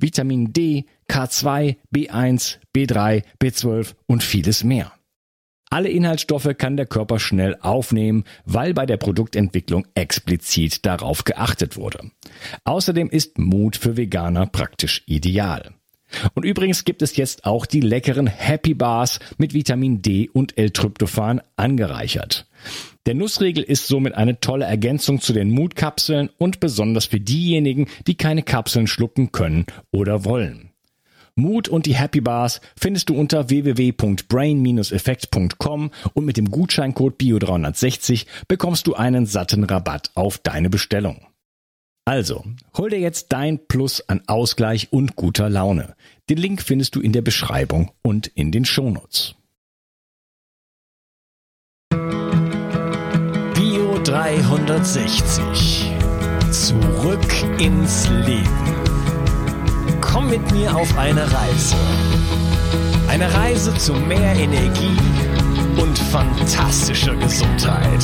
Vitamin D, K2, B1, B3, B12 und vieles mehr. Alle Inhaltsstoffe kann der Körper schnell aufnehmen, weil bei der Produktentwicklung explizit darauf geachtet wurde. Außerdem ist Mut für Veganer praktisch ideal. Und übrigens gibt es jetzt auch die leckeren Happy Bars mit Vitamin D und L-Tryptophan angereichert. Der Nussriegel ist somit eine tolle Ergänzung zu den Mutkapseln und besonders für diejenigen, die keine Kapseln schlucken können oder wollen. Mut und die Happy Bars findest du unter www.brain-effekt.com und mit dem Gutscheincode BIO360 bekommst du einen satten Rabatt auf deine Bestellung. Also, hol dir jetzt dein Plus an Ausgleich und guter Laune. Den Link findest du in der Beschreibung und in den Shownotes. 360. Zurück ins Leben. Komm mit mir auf eine Reise. Eine Reise zu mehr Energie und fantastischer Gesundheit.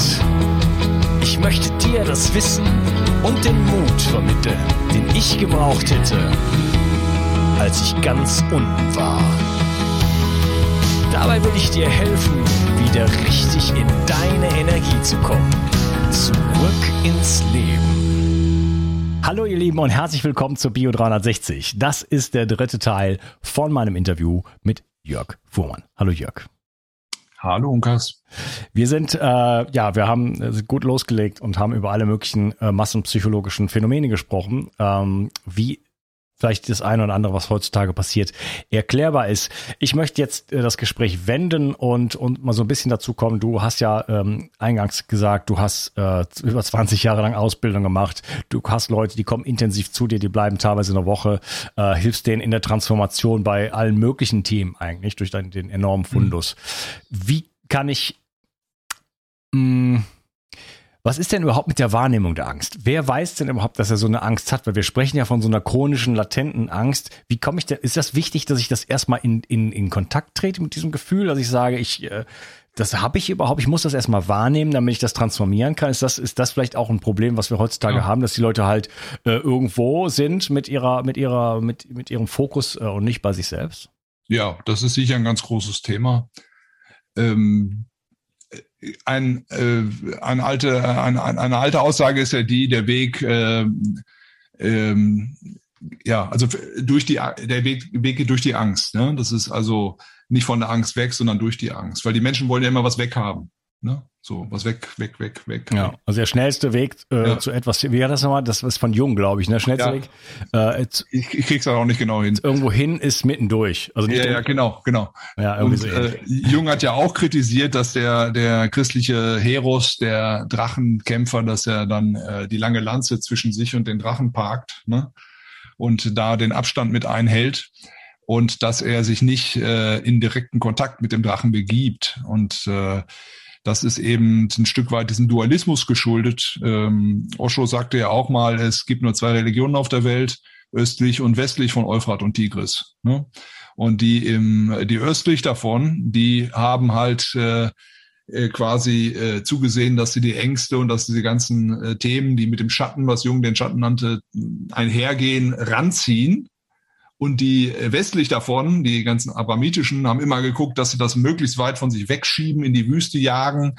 Ich möchte dir das Wissen und den Mut vermitteln, den ich gebraucht hätte, als ich ganz unten war. Dabei will ich dir helfen, wieder richtig in deine Energie zu kommen. Zurück ins Leben. Hallo ihr Lieben und herzlich willkommen zu Bio 360. Das ist der dritte Teil von meinem Interview mit Jörg Fuhrmann. Hallo Jörg. Hallo Unkas. Wir sind, äh, ja, wir haben äh, gut losgelegt und haben über alle möglichen äh, massenpsychologischen Phänomene gesprochen, ähm, wie vielleicht das eine oder andere, was heutzutage passiert, erklärbar ist. Ich möchte jetzt äh, das Gespräch wenden und, und mal so ein bisschen dazu kommen. Du hast ja ähm, eingangs gesagt, du hast äh, über 20 Jahre lang Ausbildung gemacht. Du hast Leute, die kommen intensiv zu dir, die bleiben teilweise eine Woche, äh, hilfst denen in der Transformation bei allen möglichen Themen eigentlich durch deinen, den enormen Fundus. Mhm. Wie kann ich mh, mm, was ist denn überhaupt mit der Wahrnehmung der Angst? Wer weiß denn überhaupt, dass er so eine Angst hat? Weil wir sprechen ja von so einer chronischen, latenten Angst. Wie komme ich denn, ist das wichtig, dass ich das erstmal in, in, in Kontakt trete mit diesem Gefühl, dass ich sage, ich, äh, das habe ich überhaupt, ich muss das erstmal wahrnehmen, damit ich das transformieren kann. Ist das, ist das vielleicht auch ein Problem, was wir heutzutage ja. haben, dass die Leute halt äh, irgendwo sind mit ihrer, mit ihrer, mit, mit ihrem Fokus äh, und nicht bei sich selbst? Ja, das ist sicher ein ganz großes Thema. Ähm, ein, äh, eine, alte, eine, eine alte Aussage ist ja die, der Weg, äh, ähm, ja, also durch die, der Weg, Weg geht durch die Angst. Ne? Das ist also nicht von der Angst weg, sondern durch die Angst, weil die Menschen wollen ja immer was weghaben. Ne? So, was weg, weg, weg, weg. Ja, also der schnellste Weg äh, ja. zu etwas, wie war das nochmal? Das ist von Jung, glaube ich, ne? Schnellste ja. Weg. Äh, ich, ich krieg's auch nicht genau hin. Irgendwo hin ist mittendurch. Also ja, ja, genau, genau. Ja, irgendwie Und, so äh, Jung hat ja auch kritisiert, dass der, der christliche Heros, der Drachenkämpfer, dass er dann äh, die lange Lanze zwischen sich und den Drachen parkt, ne? Und da den Abstand mit einhält und dass er sich nicht äh, in direkten Kontakt mit dem Drachen begibt. Und äh, das ist eben ein Stück weit diesem Dualismus geschuldet. Ähm, Osho sagte ja auch mal, es gibt nur zwei Religionen auf der Welt, östlich und westlich von Euphrat und Tigris. Ne? Und die im, die östlich davon, die haben halt äh, äh, quasi äh, zugesehen, dass sie die Ängste und dass diese ganzen äh, Themen, die mit dem Schatten, was Jung den Schatten nannte, einhergehen, ranziehen und die westlich davon, die ganzen abramitischen, haben immer geguckt, dass sie das möglichst weit von sich wegschieben, in die Wüste jagen,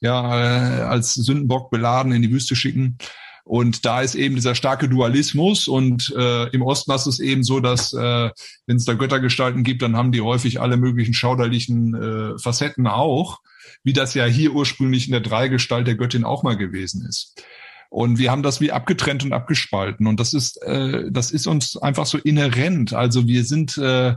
ja, äh, als Sündenbock beladen in die Wüste schicken. Und da ist eben dieser starke Dualismus. Und äh, im Osten ist es eben so, dass äh, wenn es da Göttergestalten gibt, dann haben die häufig alle möglichen schauderlichen äh, Facetten auch, wie das ja hier ursprünglich in der Dreigestalt der Göttin auch mal gewesen ist. Und wir haben das wie abgetrennt und abgespalten. Und das ist, äh, das ist uns einfach so inhärent. Also wir sind, äh,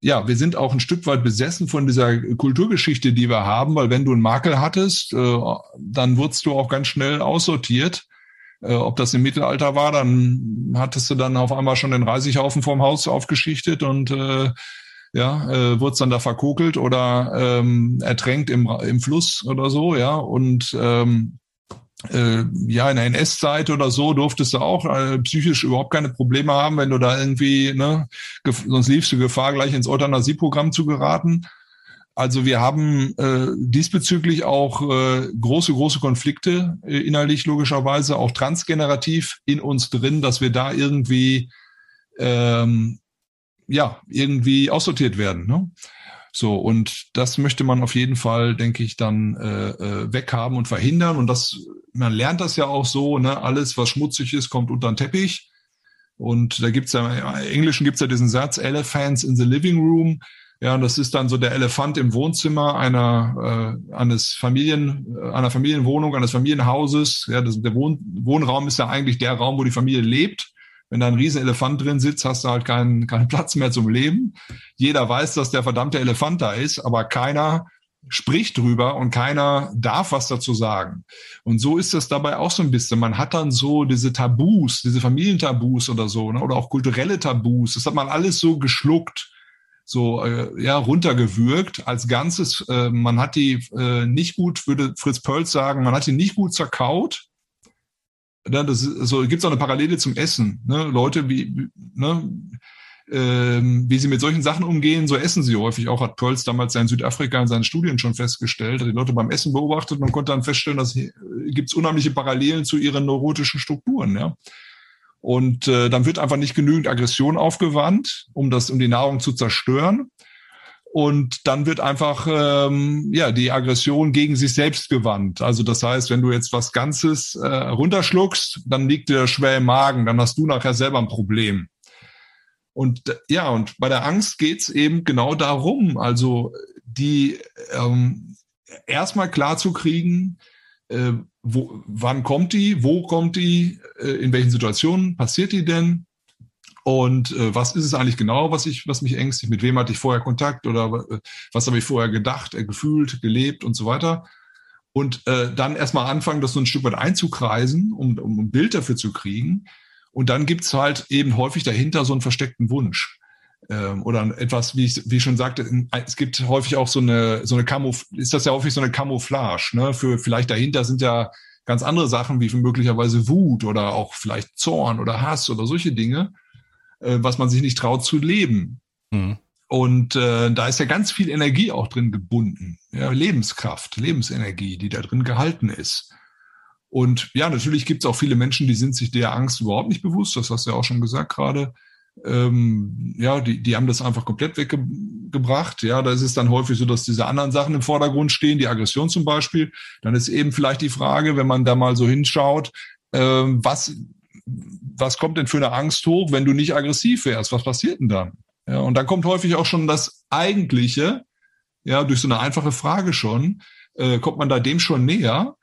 ja, wir sind auch ein Stück weit besessen von dieser Kulturgeschichte, die wir haben, weil wenn du einen Makel hattest, äh, dann wurdest du auch ganz schnell aussortiert. Äh, ob das im Mittelalter war, dann hattest du dann auf einmal schon den Reisighaufen vorm Haus aufgeschichtet und äh, ja, äh, wurde dann da verkokelt oder ähm, ertränkt im, im Fluss oder so, ja. Und ähm, äh, ja, in der NS-Zeit oder so durftest du auch äh, psychisch überhaupt keine Probleme haben, wenn du da irgendwie, ne, sonst liefst du Gefahr, gleich ins Euthanasieprogramm zu geraten. Also wir haben äh, diesbezüglich auch äh, große, große Konflikte äh, innerlich logischerweise, auch transgenerativ in uns drin, dass wir da irgendwie ähm, ja irgendwie aussortiert werden. Ne? So, und das möchte man auf jeden Fall, denke ich, dann äh, äh, weghaben und verhindern. Und das, man lernt das ja auch so, ne, alles, was schmutzig ist, kommt unter den Teppich. Und da gibt's ja, im Englischen gibt's ja diesen Satz, Elephants in the Living Room. Ja, und das ist dann so der Elefant im Wohnzimmer einer äh, eines Familien äh, einer Familienwohnung, eines Familienhauses. Ja, das, der Wohn Wohnraum ist ja eigentlich der Raum, wo die Familie lebt. Wenn da ein riesen Elefant drin sitzt, hast du halt keinen keinen Platz mehr zum Leben. Jeder weiß, dass der verdammte Elefant da ist, aber keiner spricht drüber und keiner darf was dazu sagen. Und so ist das dabei auch so ein bisschen. Man hat dann so diese Tabus, diese Familientabus oder so, ne? oder auch kulturelle Tabus. Das hat man alles so geschluckt so äh, ja runtergewürgt als Ganzes. Äh, man hat die äh, nicht gut, würde Fritz Pölz sagen, man hat die nicht gut zerkaut. Ja, das ist, also gibt es auch eine Parallele zum Essen. Ne? Leute, wie, ne, ähm, wie sie mit solchen Sachen umgehen, so essen sie häufig. Auch hat Pölz damals in Südafrika in seinen Studien schon festgestellt, hat die Leute beim Essen beobachtet und konnte dann feststellen, dass äh, gibt es unheimliche Parallelen zu ihren neurotischen Strukturen. Ja. Und äh, dann wird einfach nicht genügend Aggression aufgewandt, um das, um die Nahrung zu zerstören. Und dann wird einfach ähm, ja die Aggression gegen sich selbst gewandt. Also das heißt, wenn du jetzt was Ganzes äh, runterschluckst, dann liegt dir schwer im Magen, dann hast du nachher selber ein Problem. Und ja, und bei der Angst geht's eben genau darum, also die ähm, erstmal klar zu kriegen, äh, wo, wann kommt die, wo kommt die, äh, in welchen Situationen passiert die denn und äh, was ist es eigentlich genau, was ich, was mich ängstigt, mit wem hatte ich vorher Kontakt oder äh, was habe ich vorher gedacht, äh, gefühlt, gelebt und so weiter. Und äh, dann erstmal anfangen, das so ein Stück weit einzukreisen, um, um ein Bild dafür zu kriegen. Und dann gibt's halt eben häufig dahinter so einen versteckten Wunsch ähm, oder etwas, wie ich, wie ich schon sagte, es gibt häufig auch so eine, so eine Camouf ist das ja häufig so eine Camouflage, ne? Für vielleicht dahinter sind ja ganz andere Sachen wie möglicherweise Wut oder auch vielleicht Zorn oder Hass oder solche Dinge, äh, was man sich nicht traut zu leben. Mhm. Und äh, da ist ja ganz viel Energie auch drin gebunden, ja, Lebenskraft, Lebensenergie, die da drin gehalten ist. Und ja, natürlich gibt es auch viele Menschen, die sind sich der Angst überhaupt nicht bewusst, das hast du ja auch schon gesagt gerade ähm, ja, die, die haben das einfach komplett weggebracht. Ja, da ist es dann häufig so, dass diese anderen Sachen im Vordergrund stehen, die Aggression zum Beispiel. Dann ist eben vielleicht die Frage, wenn man da mal so hinschaut, ähm, was, was kommt denn für eine Angst hoch, wenn du nicht aggressiv wärst? Was passiert denn dann? Ja, und dann kommt häufig auch schon das Eigentliche, ja, durch so eine einfache Frage schon, äh, kommt man da dem schon näher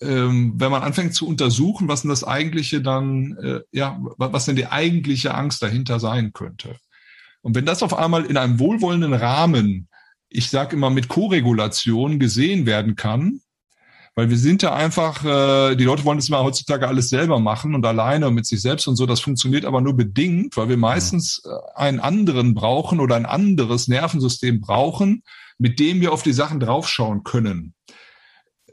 ähm, wenn man anfängt zu untersuchen, was denn das eigentliche dann, äh, ja, was denn die eigentliche Angst dahinter sein könnte. Und wenn das auf einmal in einem wohlwollenden Rahmen, ich sage immer mit Koregulation gesehen werden kann, weil wir sind ja einfach, äh, die Leute wollen das mal heutzutage alles selber machen und alleine und mit sich selbst und so. Das funktioniert aber nur bedingt, weil wir meistens äh, einen anderen brauchen oder ein anderes Nervensystem brauchen, mit dem wir auf die Sachen draufschauen können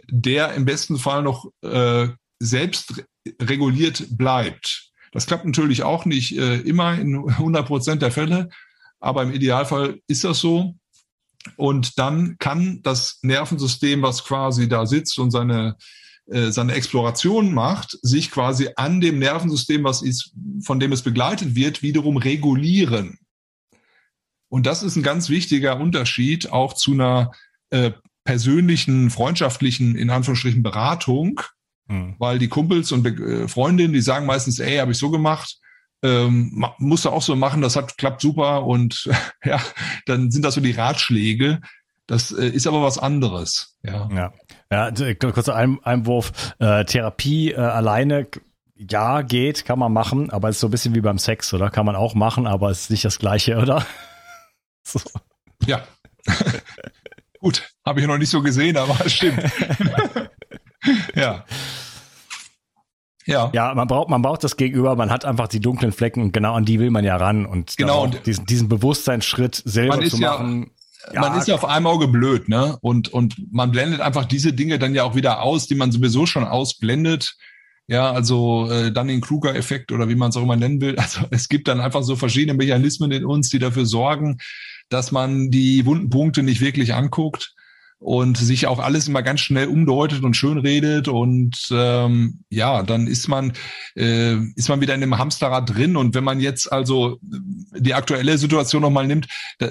der im besten Fall noch äh, selbst reguliert bleibt. Das klappt natürlich auch nicht äh, immer in 100 Prozent der Fälle, aber im Idealfall ist das so. Und dann kann das Nervensystem, was quasi da sitzt und seine äh, seine Exploration macht, sich quasi an dem Nervensystem, was ist, von dem es begleitet wird, wiederum regulieren. Und das ist ein ganz wichtiger Unterschied auch zu einer äh, persönlichen, freundschaftlichen, in Anführungsstrichen, Beratung, mhm. weil die Kumpels und äh, Freundinnen, die sagen meistens, ey, habe ich so gemacht, ähm, musst du auch so machen, das hat klappt super und ja, dann sind das so die Ratschläge. Das äh, ist aber was anderes. Ja, ja. ja kurzer Ein Einwurf. Äh, Therapie äh, alleine ja, geht, kann man machen, aber es ist so ein bisschen wie beim Sex, oder? Kann man auch machen, aber es ist nicht das Gleiche, oder? so. Ja. Gut, habe ich noch nicht so gesehen, aber stimmt. ja. Ja. Ja, man braucht, man braucht das Gegenüber, man hat einfach die dunklen Flecken und genau an die will man ja ran und genau und diesen, diesen Bewusstseinsschritt selber zu machen. Ja, man ist ja auf einem Auge blöd, ne? Und, und man blendet einfach diese Dinge dann ja auch wieder aus, die man sowieso schon ausblendet. Ja, also äh, dann den Kruger-Effekt oder wie man es auch immer nennen will. Also es gibt dann einfach so verschiedene Mechanismen in uns, die dafür sorgen, dass man die wunden Punkte nicht wirklich anguckt und sich auch alles immer ganz schnell umdeutet und schön redet und ähm, ja, dann ist man äh, ist man wieder in dem Hamsterrad drin und wenn man jetzt also die aktuelle Situation nochmal nimmt, da,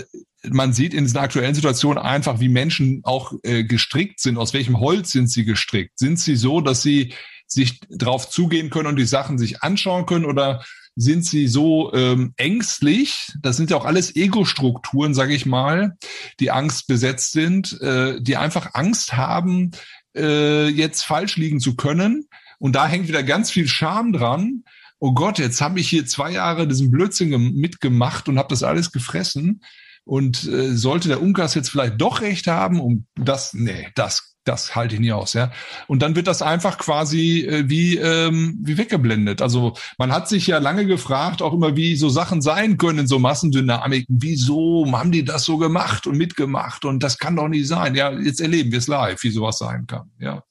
man sieht in dieser aktuellen Situation einfach, wie Menschen auch äh, gestrickt sind. Aus welchem Holz sind sie gestrickt? Sind sie so, dass sie sich drauf zugehen können und die Sachen sich anschauen können oder sind sie so ähm, ängstlich, das sind ja auch alles Ego-Strukturen, sage ich mal, die Angst besetzt sind, äh, die einfach Angst haben, äh, jetzt falsch liegen zu können. Und da hängt wieder ganz viel Scham dran. Oh Gott, jetzt habe ich hier zwei Jahre diesen Blödsinn mitgemacht und habe das alles gefressen. Und äh, sollte der Unkas jetzt vielleicht doch recht haben, um das, nee, das das halte ich nie aus, ja. Und dann wird das einfach quasi äh, wie ähm, wie weggeblendet. Also man hat sich ja lange gefragt, auch immer wie so Sachen sein können, so Massendynamiken. Wieso haben die das so gemacht und mitgemacht? Und das kann doch nicht sein. Ja, jetzt erleben wir es live, wie sowas sein kann. Ja.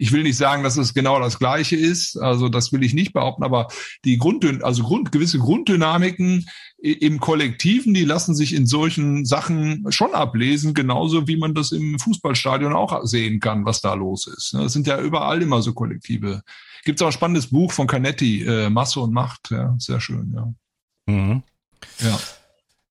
Ich will nicht sagen, dass es genau das Gleiche ist. Also das will ich nicht behaupten, aber die Grund, also Grund, gewisse Grunddynamiken im Kollektiven, die lassen sich in solchen Sachen schon ablesen, genauso wie man das im Fußballstadion auch sehen kann, was da los ist. Das sind ja überall immer so Kollektive. Gibt es auch ein spannendes Buch von Canetti, äh, Masse und Macht, ja, sehr schön, ja. Mhm. Ja.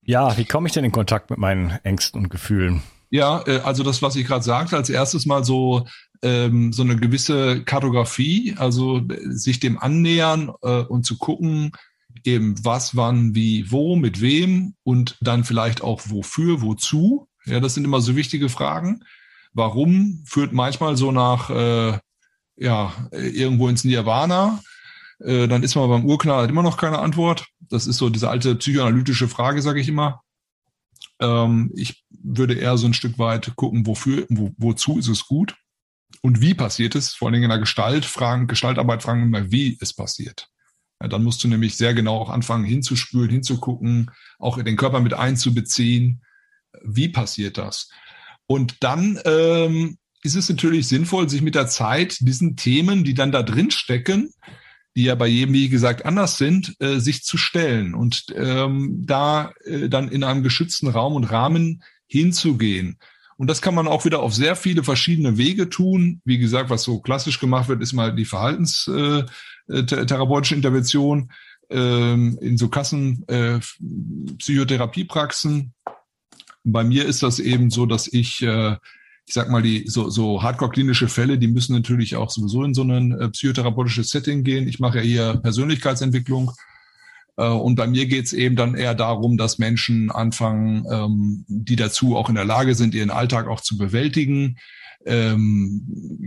Ja, wie komme ich denn in Kontakt mit meinen Ängsten und Gefühlen? Ja, äh, also das, was ich gerade sagte, als erstes mal so ähm, so eine gewisse Kartografie, also äh, sich dem annähern äh, und zu gucken, eben was, wann, wie, wo, mit wem und dann vielleicht auch wofür, wozu. Ja, das sind immer so wichtige Fragen. Warum führt manchmal so nach, äh, ja, irgendwo ins Nirvana. Äh, dann ist man beim Urknall hat immer noch keine Antwort. Das ist so diese alte psychoanalytische Frage, sage ich immer. Ähm, ich würde eher so ein Stück weit gucken, wofür, wo, wozu ist es gut und wie passiert es, vor allen Dingen in der Gestalt, fragen, Gestaltarbeit fragen immer, wie es passiert. Ja, dann musst du nämlich sehr genau auch anfangen hinzuspülen, hinzugucken, auch den Körper mit einzubeziehen. Wie passiert das? Und dann ähm, ist es natürlich sinnvoll, sich mit der Zeit diesen Themen, die dann da drin stecken, die ja bei jedem, wie gesagt, anders sind, äh, sich zu stellen und ähm, da äh, dann in einem geschützten Raum und Rahmen hinzugehen. Und das kann man auch wieder auf sehr viele verschiedene Wege tun. Wie gesagt, was so klassisch gemacht wird, ist mal die verhaltenstherapeutische äh, Intervention ähm, in so Kassen äh, Psychotherapiepraxen. Bei mir ist das eben so, dass ich äh, ich sag mal, die so, so hardcore-klinische Fälle, die müssen natürlich auch sowieso in so ein äh, psychotherapeutisches Setting gehen. Ich mache ja hier Persönlichkeitsentwicklung äh, und bei mir geht es eben dann eher darum, dass Menschen anfangen, ähm, die dazu auch in der Lage sind, ihren Alltag auch zu bewältigen, ähm,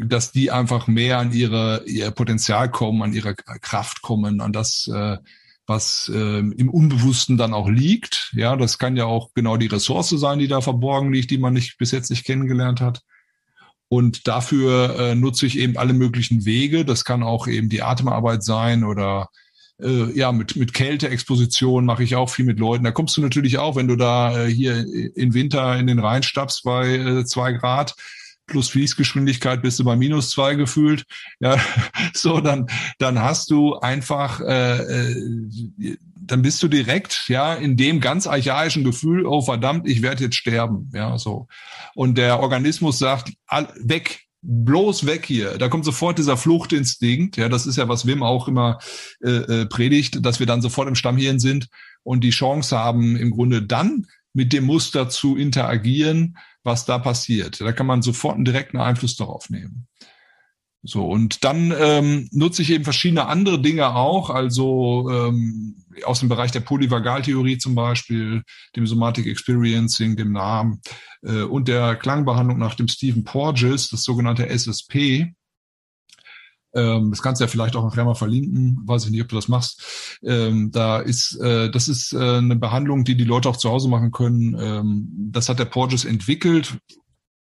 dass die einfach mehr an ihre, ihr Potenzial kommen, an ihre Kraft kommen, an das, äh, was äh, im Unbewussten dann auch liegt. Ja, das kann ja auch genau die Ressource sein, die da verborgen liegt, die man nicht bis jetzt nicht kennengelernt hat. Und dafür äh, nutze ich eben alle möglichen Wege. Das kann auch eben die Atemarbeit sein oder äh, ja, mit, mit Kälteexposition mache ich auch viel mit Leuten. Da kommst du natürlich auch, wenn du da äh, hier in Winter in den Rhein stappst bei äh, zwei Grad plus Fließgeschwindigkeit bist du bei minus zwei gefühlt. Ja, so dann dann hast du einfach äh, äh, dann bist du direkt ja in dem ganz archaischen Gefühl, oh verdammt, ich werde jetzt sterben, ja so. Und der Organismus sagt all, weg, bloß weg hier. Da kommt sofort dieser Fluchtinstinkt. Ja, das ist ja, was Wim auch immer äh, äh, predigt, dass wir dann sofort im Stammhirn sind und die Chance haben, im Grunde dann mit dem Muster zu interagieren, was da passiert. Da kann man sofort einen direkten Einfluss darauf nehmen. So, und dann ähm, nutze ich eben verschiedene andere Dinge auch, also ähm, aus dem Bereich der Polyvagaltheorie zum Beispiel, dem Somatic Experiencing, dem Namen äh, und der Klangbehandlung nach dem Stephen Porges, das sogenannte SSP. Ähm, das kannst du ja vielleicht auch nachher mal verlinken, weiß ich nicht, ob du das machst. Ähm, da ist, äh, das ist äh, eine Behandlung, die die Leute auch zu Hause machen können. Ähm, das hat der Porges entwickelt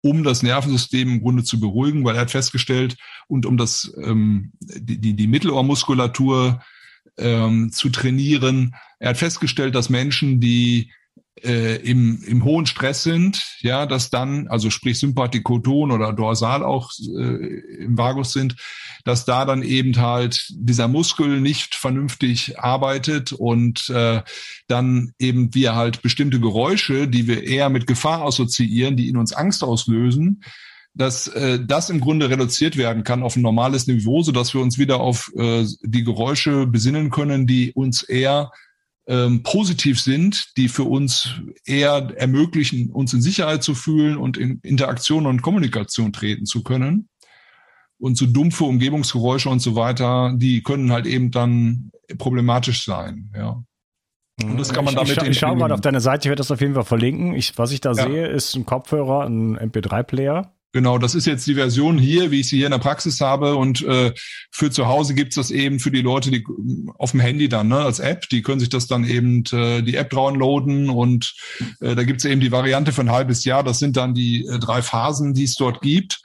um das Nervensystem im Grunde zu beruhigen, weil er hat festgestellt und um das ähm, die, die, die Mittelohrmuskulatur ähm, zu trainieren. Er hat festgestellt, dass Menschen, die äh, im, im hohen Stress sind, ja, dass dann, also sprich Sympathikoton oder Dorsal auch äh, im Vagus sind, dass da dann eben halt dieser Muskel nicht vernünftig arbeitet und äh, dann eben wir halt bestimmte Geräusche, die wir eher mit Gefahr assoziieren, die in uns Angst auslösen, dass äh, das im Grunde reduziert werden kann auf ein normales Niveau, so dass wir uns wieder auf äh, die Geräusche besinnen können, die uns eher ähm, positiv sind, die für uns eher ermöglichen, uns in Sicherheit zu fühlen und in Interaktion und Kommunikation treten zu können. Und so dumpfe Umgebungsgeräusche und so weiter, die können halt eben dann problematisch sein, ja. Und das kann man damit. Ich, ich, ich schaue mal auf deine Seite, ich werde das auf jeden Fall verlinken. Ich, was ich da ja. sehe, ist ein Kopfhörer, ein MP3-Player. Genau, das ist jetzt die Version hier, wie ich sie hier in der Praxis habe. Und äh, für zu Hause gibt's das eben für die Leute, die auf dem Handy dann, ne, als App, die können sich das dann eben äh, die App downloaden und äh, da gibt's eben die Variante für ein halbes Jahr. Das sind dann die äh, drei Phasen, die es dort gibt.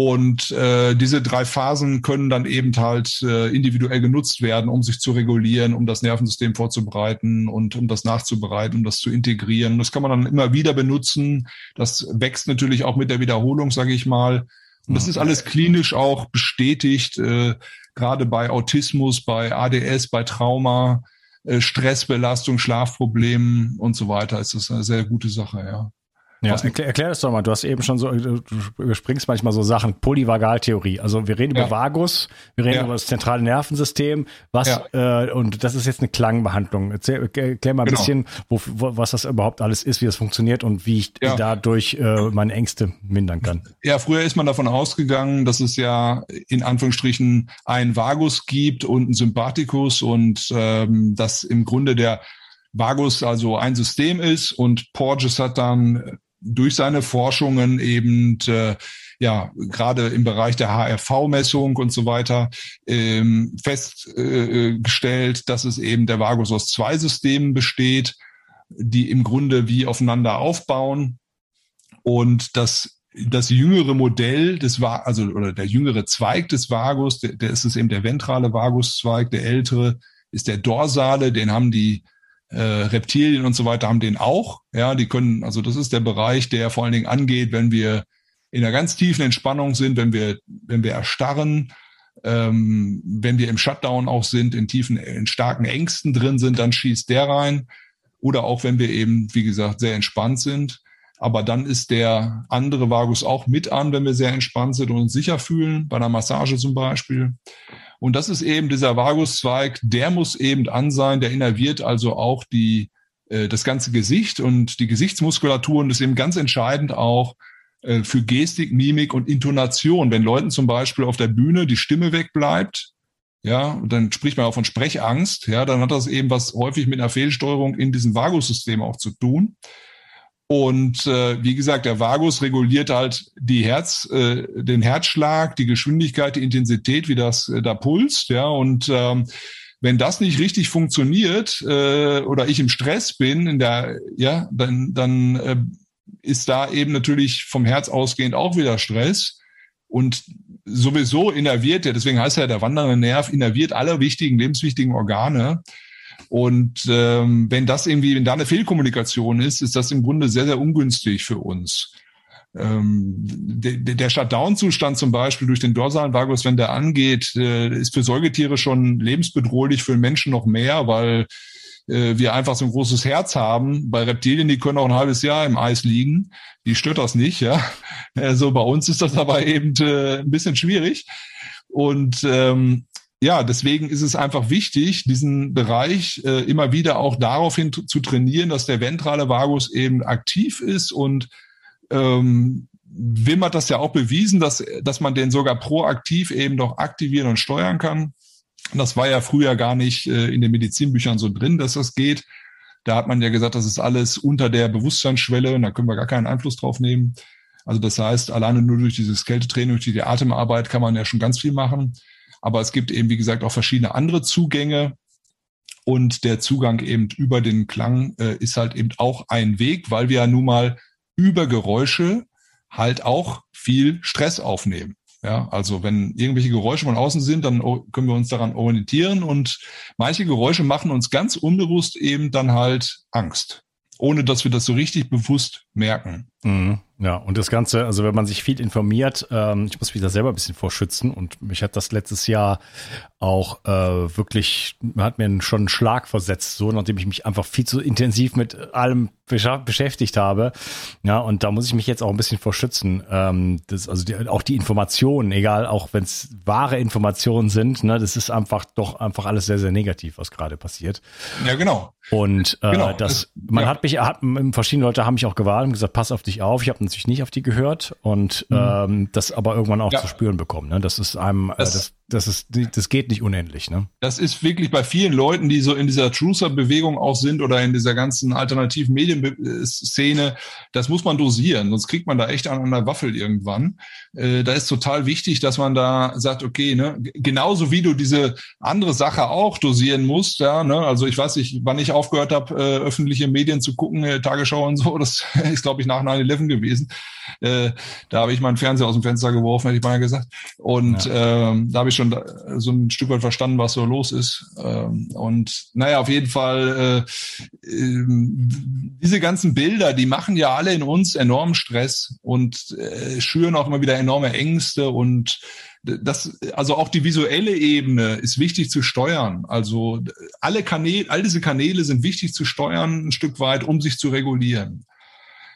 Und äh, diese drei Phasen können dann eben halt äh, individuell genutzt werden, um sich zu regulieren, um das Nervensystem vorzubereiten und um das nachzubereiten, um das zu integrieren. Das kann man dann immer wieder benutzen. Das wächst natürlich auch mit der Wiederholung, sage ich mal. Und das ist alles klinisch auch bestätigt, äh, gerade bei Autismus, bei ADS, bei Trauma, äh, Stressbelastung, Schlafproblemen und so weiter. Ist das eine sehr gute Sache, ja. Ja, erklär, erklär das doch mal. Du hast eben schon so, du überspringst manchmal so Sachen. Polyvagaltheorie. Also wir reden ja. über Vagus, wir reden ja. über das zentrale Nervensystem. Was äh, und das ist jetzt eine Klangbehandlung. Erzähl, erklär mal ein genau. bisschen, wo, wo, was das überhaupt alles ist, wie das funktioniert und wie ich dadurch äh, meine Ängste mindern kann. Ja, früher ist man davon ausgegangen, dass es ja in Anführungsstrichen einen Vagus gibt und einen Sympathikus und ähm, dass im Grunde der Vagus also ein System ist und Porges hat dann durch seine Forschungen eben äh, ja gerade im Bereich der HRV-Messung und so weiter ähm, festgestellt, äh, dass es eben der Vagus aus zwei Systemen besteht, die im Grunde wie aufeinander aufbauen und das das jüngere Modell des war also oder der jüngere Zweig des Vagus, der, der ist es eben der ventrale Vaguszweig, der ältere ist der dorsale, den haben die äh, Reptilien und so weiter haben den auch. Ja, die können, also das ist der Bereich, der vor allen Dingen angeht, wenn wir in einer ganz tiefen Entspannung sind, wenn wir, wenn wir erstarren, ähm, wenn wir im Shutdown auch sind, in tiefen, in starken Ängsten drin sind, dann schießt der rein. Oder auch wenn wir eben, wie gesagt, sehr entspannt sind. Aber dann ist der andere Vagus auch mit an, wenn wir sehr entspannt sind und uns sicher fühlen, bei einer Massage zum Beispiel. Und das ist eben dieser Vaguszweig, der muss eben an sein, der innerviert also auch die, äh, das ganze Gesicht und die Gesichtsmuskulatur und ist eben ganz entscheidend auch äh, für Gestik, Mimik und Intonation. Wenn Leuten zum Beispiel auf der Bühne die Stimme wegbleibt, ja, und dann spricht man auch von Sprechangst, ja, dann hat das eben was häufig mit einer Fehlsteuerung in diesem Vagussystem auch zu tun. Und äh, wie gesagt, der Vagus reguliert halt die Herz, äh, den Herzschlag, die Geschwindigkeit, die Intensität, wie das äh, da pulst, ja. Und ähm, wenn das nicht richtig funktioniert äh, oder ich im Stress bin, in der, ja, dann, dann äh, ist da eben natürlich vom Herz ausgehend auch wieder Stress. Und sowieso innerviert er, deswegen heißt er der wandernde Nerv, innerviert alle wichtigen, lebenswichtigen Organe. Und ähm, wenn das irgendwie, wenn da eine Fehlkommunikation ist, ist das im Grunde sehr, sehr ungünstig für uns. Ähm, der, der Shutdown-Zustand zum Beispiel durch den dorsalen Vagus, wenn der angeht, äh, ist für Säugetiere schon lebensbedrohlich, für Menschen noch mehr, weil äh, wir einfach so ein großes Herz haben. Bei Reptilien, die können auch ein halbes Jahr im Eis liegen. Die stört das nicht, ja. Also bei uns ist das aber eben äh, ein bisschen schwierig. Und ähm, ja, deswegen ist es einfach wichtig, diesen Bereich äh, immer wieder auch daraufhin zu trainieren, dass der ventrale Vagus eben aktiv ist und ähm, Wim hat das ja auch bewiesen, dass, dass man den sogar proaktiv eben doch aktivieren und steuern kann. Das war ja früher gar nicht äh, in den Medizinbüchern so drin, dass das geht. Da hat man ja gesagt, das ist alles unter der Bewusstseinsschwelle und da können wir gar keinen Einfluss drauf nehmen. Also das heißt, alleine nur durch dieses Kältetraining, durch die Atemarbeit kann man ja schon ganz viel machen. Aber es gibt eben, wie gesagt, auch verschiedene andere Zugänge. Und der Zugang eben über den Klang äh, ist halt eben auch ein Weg, weil wir ja nun mal über Geräusche halt auch viel Stress aufnehmen. Ja, also wenn irgendwelche Geräusche von außen sind, dann können wir uns daran orientieren und manche Geräusche machen uns ganz unbewusst eben dann halt Angst, ohne dass wir das so richtig bewusst merken. Mhm. Ja, und das Ganze, also wenn man sich viel informiert, ähm, ich muss mich da selber ein bisschen vorschützen und mich hat das letztes Jahr auch äh, wirklich, hat mir schon einen Schlag versetzt, so nachdem ich mich einfach viel zu intensiv mit allem beschäftigt habe. Ja, und da muss ich mich jetzt auch ein bisschen vorschützen. Ähm, das, also die, auch die Informationen, egal, auch wenn es wahre Informationen sind, ne, das ist einfach doch einfach alles sehr, sehr negativ, was gerade passiert. Ja, genau. Und äh, genau. das, man ja. hat mich, hat, verschiedene Leute haben mich auch gewarnt und gesagt, pass auf dich auf. Ich habe natürlich nicht auf die gehört und mhm. ähm, das aber irgendwann auch ja. zu spüren bekommen. Ne? Das ist einem, das, äh, das das ist, das geht nicht unendlich, ne? Das ist wirklich bei vielen Leuten, die so in dieser Truther-Bewegung auch sind oder in dieser ganzen alternativen Medienszene, das muss man dosieren, sonst kriegt man da echt an einer Waffel irgendwann. Äh, da ist total wichtig, dass man da sagt, okay, ne, genauso wie du diese andere Sache auch dosieren musst, ja, ne, also ich weiß nicht, wann ich aufgehört habe, äh, öffentliche Medien zu gucken, äh, Tagesschau und so, das ist, glaube ich, nach 9-11 gewesen. Äh, da habe ich meinen Fernseher aus dem Fenster geworfen, hätte ich mal gesagt. Und ja. ähm, da habe ich schon so ein Stück weit verstanden, was so los ist. Ähm, und naja, auf jeden Fall, äh, äh, diese ganzen Bilder, die machen ja alle in uns enormen Stress und äh, schüren auch immer wieder enorme Ängste und das, also auch die visuelle Ebene ist wichtig zu steuern. Also alle Kanäle, all diese Kanäle sind wichtig zu steuern, ein Stück weit, um sich zu regulieren.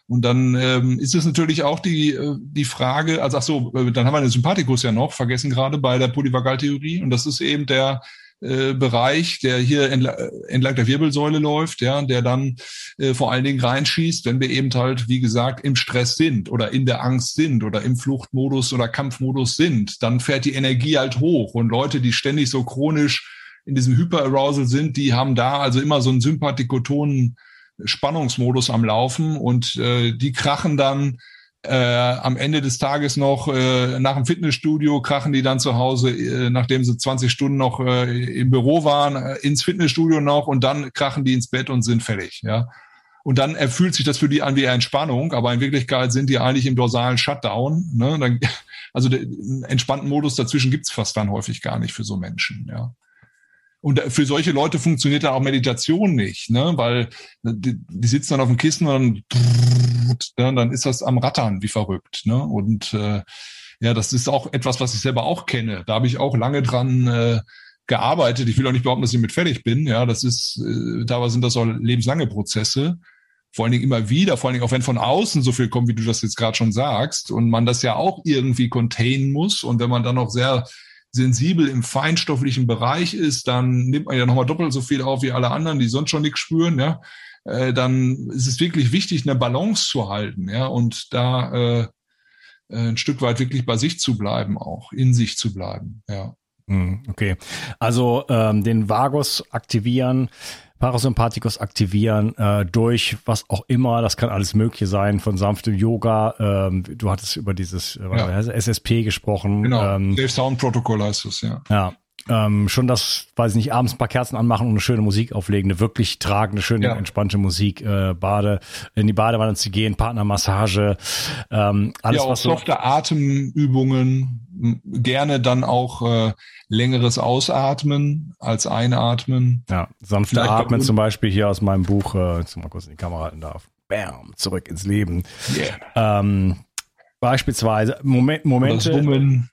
Und dann ähm, ist es natürlich auch die, äh, die Frage, also ach so, äh, dann haben wir den Sympathikus ja noch, vergessen gerade bei der Polyvagaltheorie. Und das ist eben der äh, Bereich, der hier entlang, äh, entlang der Wirbelsäule läuft, ja, der dann äh, vor allen Dingen reinschießt, wenn wir eben halt, wie gesagt, im Stress sind oder in der Angst sind oder im Fluchtmodus oder Kampfmodus sind, dann fährt die Energie halt hoch. Und Leute, die ständig so chronisch in diesem Hyperarousal sind, die haben da also immer so einen sympathikotonen Spannungsmodus am Laufen und äh, die krachen dann äh, am Ende des Tages noch äh, nach dem Fitnessstudio krachen die dann zu Hause, äh, nachdem sie 20 Stunden noch äh, im Büro waren, äh, ins Fitnessstudio noch und dann krachen die ins Bett und sind fertig, ja. Und dann erfüllt sich das für die an wie Entspannung, aber in Wirklichkeit sind die eigentlich im dorsalen Shutdown. Ne? Dann, also den entspannten Modus dazwischen gibt's fast dann häufig gar nicht für so Menschen, ja. Und für solche Leute funktioniert dann auch Meditation nicht, ne? weil die, die sitzen dann auf dem Kissen und dann, dann ist das am Rattern wie verrückt. Ne? Und äh, ja, das ist auch etwas, was ich selber auch kenne. Da habe ich auch lange dran äh, gearbeitet. Ich will auch nicht behaupten, dass ich mit fertig bin. Ja, das ist, äh, dabei sind das auch lebenslange Prozesse. Vor allen Dingen immer wieder, vor allen Dingen auch wenn von außen so viel kommt, wie du das jetzt gerade schon sagst, und man das ja auch irgendwie containen muss. Und wenn man dann noch sehr sensibel im feinstofflichen Bereich ist, dann nimmt man ja nochmal doppelt so viel auf wie alle anderen, die sonst schon nichts spüren, ja. Äh, dann ist es wirklich wichtig, eine Balance zu halten, ja, und da äh, äh ein Stück weit wirklich bei sich zu bleiben, auch in sich zu bleiben, ja. Hm, okay, also ähm, den Vagus aktivieren, Parasympathikus aktivieren äh, durch was auch immer. Das kann alles Mögliche sein, von sanftem Yoga. Ähm, du hattest über dieses äh, ja. SSP gesprochen. Genau, ähm, Safe Sound Protocol heißt es, ja. Ja, ähm, schon das, weiß ich nicht, abends ein paar Kerzen anmachen und eine schöne Musik auflegen, eine wirklich tragende, schöne, ja. entspannte Musik, äh, Bade, in die Badewanne zu gehen, Partnermassage, ähm, alles ja, auch was so softe Atemübungen, gerne dann auch äh, längeres Ausatmen als Einatmen. Ja, sanfte Vielleicht Atmen zum Beispiel hier aus meinem Buch, äh, jetzt mal kurz in die Kamera halten darf. Bam, zurück ins Leben. Yeah. Ähm, beispielsweise Moment, Momente.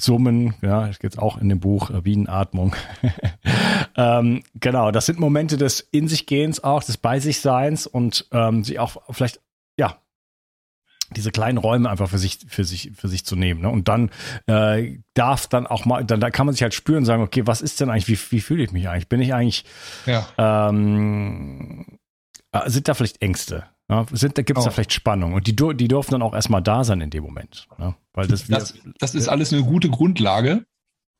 Summen. Ja, das geht auch in dem Buch äh, Bienenatmung. ähm, genau, das sind Momente des In sich Gehens auch, des Bei sich Seins und ähm, sich auch vielleicht, ja, diese kleinen Räume einfach für sich, für sich, für sich zu nehmen. Ne? Und dann äh, darf dann auch mal, dann da kann man sich halt spüren und sagen, okay, was ist denn eigentlich, wie, wie fühle ich mich eigentlich? Bin ich eigentlich, ja. ähm, äh, sind da vielleicht Ängste? Ja, sind, da gibt es oh. da vielleicht Spannung und die, die dürfen dann auch erstmal da sein in dem Moment. Ne? Weil das, das, das ist alles eine gute Grundlage.